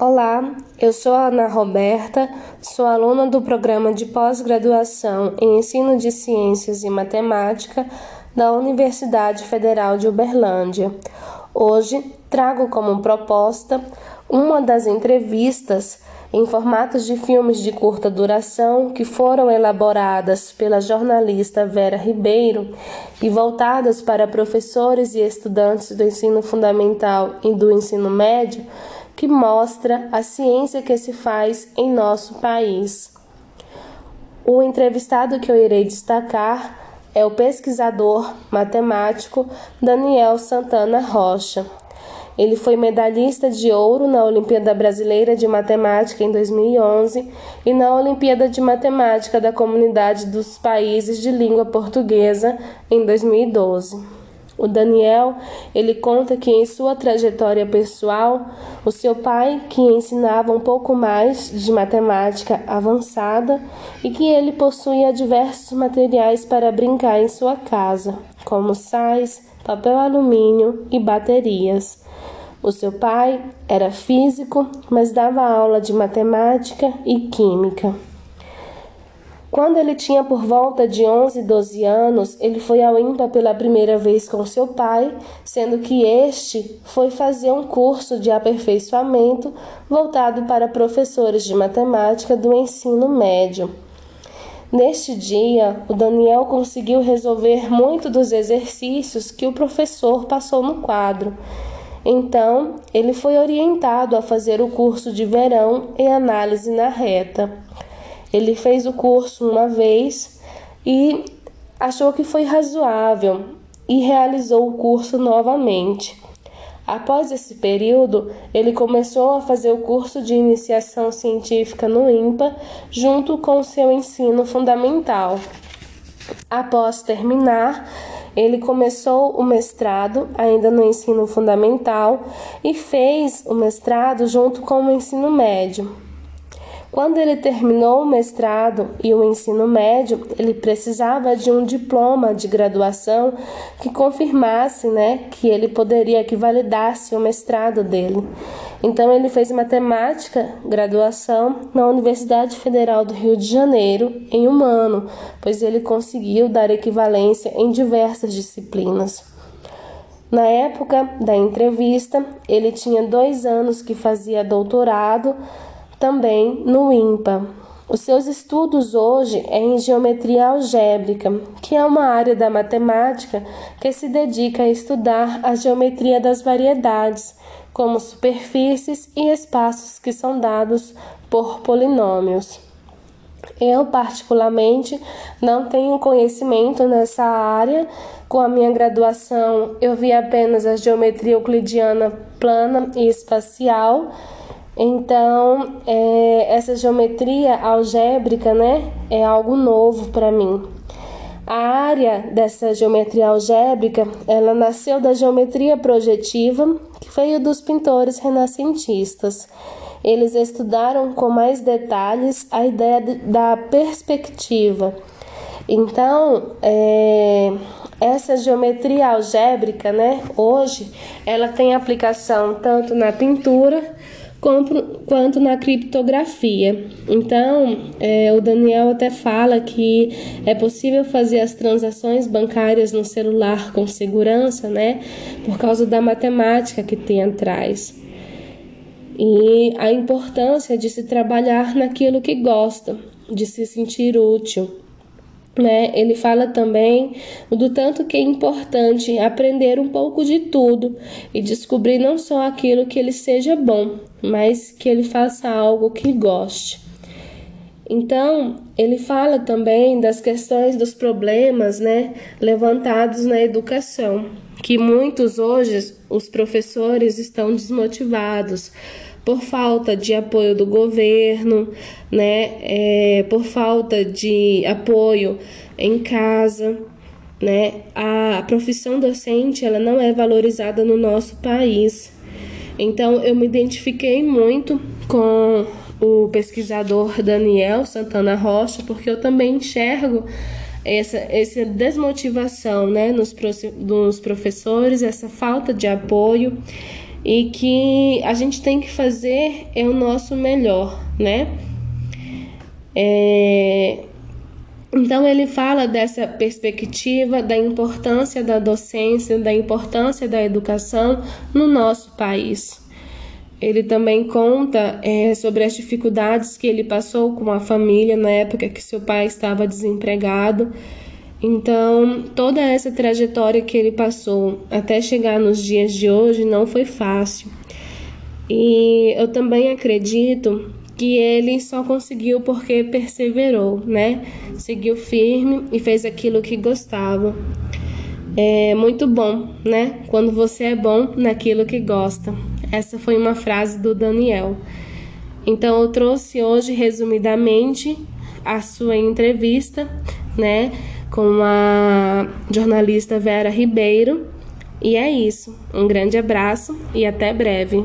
Olá, eu sou a Ana Roberta, sou aluna do programa de pós-graduação em Ensino de Ciências e Matemática da Universidade Federal de Uberlândia. Hoje trago como proposta uma das entrevistas em formatos de filmes de curta duração que foram elaboradas pela jornalista Vera Ribeiro e voltadas para professores e estudantes do ensino fundamental e do ensino médio que mostra a ciência que se faz em nosso país. O entrevistado que eu irei destacar é o pesquisador matemático Daniel Santana Rocha. Ele foi medalhista de ouro na Olimpíada Brasileira de Matemática em 2011 e na Olimpíada de Matemática da Comunidade dos Países de Língua Portuguesa em 2012. O Daniel, ele conta que em sua trajetória pessoal, o seu pai, que ensinava um pouco mais de matemática avançada e que ele possuía diversos materiais para brincar em sua casa, como sais, papel alumínio e baterias. O seu pai era físico, mas dava aula de matemática e química. Quando ele tinha por volta de 11, 12 anos, ele foi ao IMPA pela primeira vez com seu pai, sendo que este foi fazer um curso de aperfeiçoamento voltado para professores de matemática do ensino médio. Neste dia, o Daniel conseguiu resolver muito dos exercícios que o professor passou no quadro. Então, ele foi orientado a fazer o curso de verão em análise na reta. Ele fez o curso uma vez e achou que foi razoável e realizou o curso novamente. Após esse período, ele começou a fazer o curso de iniciação científica no IMPA, junto com seu ensino fundamental. Após terminar, ele começou o mestrado, ainda no ensino fundamental, e fez o mestrado junto com o ensino médio. Quando ele terminou o mestrado e o ensino médio, ele precisava de um diploma de graduação que confirmasse, né, que ele poderia que validasse o mestrado dele. Então ele fez matemática, graduação na Universidade Federal do Rio de Janeiro em um ano, pois ele conseguiu dar equivalência em diversas disciplinas. Na época da entrevista, ele tinha dois anos que fazia doutorado também no IMPA. Os seus estudos hoje é em geometria algébrica, que é uma área da matemática que se dedica a estudar a geometria das variedades, como superfícies e espaços que são dados por polinômios. Eu, particularmente, não tenho conhecimento nessa área. Com a minha graduação, eu vi apenas a geometria euclidiana plana e espacial então, é, essa geometria algébrica, né, é algo novo para mim. A área dessa geometria algébrica, ela nasceu da geometria projetiva, que veio dos pintores renascentistas. Eles estudaram com mais detalhes a ideia de, da perspectiva. Então, é, essa geometria algébrica, né, hoje, ela tem aplicação tanto na pintura quanto na criptografia. Então, é, o Daniel até fala que é possível fazer as transações bancárias no celular com segurança, né? Por causa da matemática que tem atrás. E a importância de se trabalhar naquilo que gosta, de se sentir útil né? Ele fala também do tanto que é importante aprender um pouco de tudo e descobrir não só aquilo que ele seja bom, mas que ele faça algo que goste. Então, ele fala também das questões dos problemas, né, levantados na educação, que muitos hoje os professores estão desmotivados por falta de apoio do governo, né, é, por falta de apoio em casa, né, a profissão docente ela não é valorizada no nosso país. Então eu me identifiquei muito com o pesquisador Daniel Santana Rocha, porque eu também enxergo essa, essa desmotivação né, nos, nos professores, essa falta de apoio e que a gente tem que fazer é o nosso melhor, né? É... Então ele fala dessa perspectiva da importância da docência, da importância da educação no nosso país. Ele também conta é, sobre as dificuldades que ele passou com a família na época que seu pai estava desempregado. Então, toda essa trajetória que ele passou até chegar nos dias de hoje não foi fácil. E eu também acredito que ele só conseguiu porque perseverou, né? Seguiu firme e fez aquilo que gostava. É muito bom, né? Quando você é bom naquilo que gosta. Essa foi uma frase do Daniel. Então eu trouxe hoje resumidamente a sua entrevista, né, com a jornalista Vera Ribeiro. E é isso. Um grande abraço e até breve.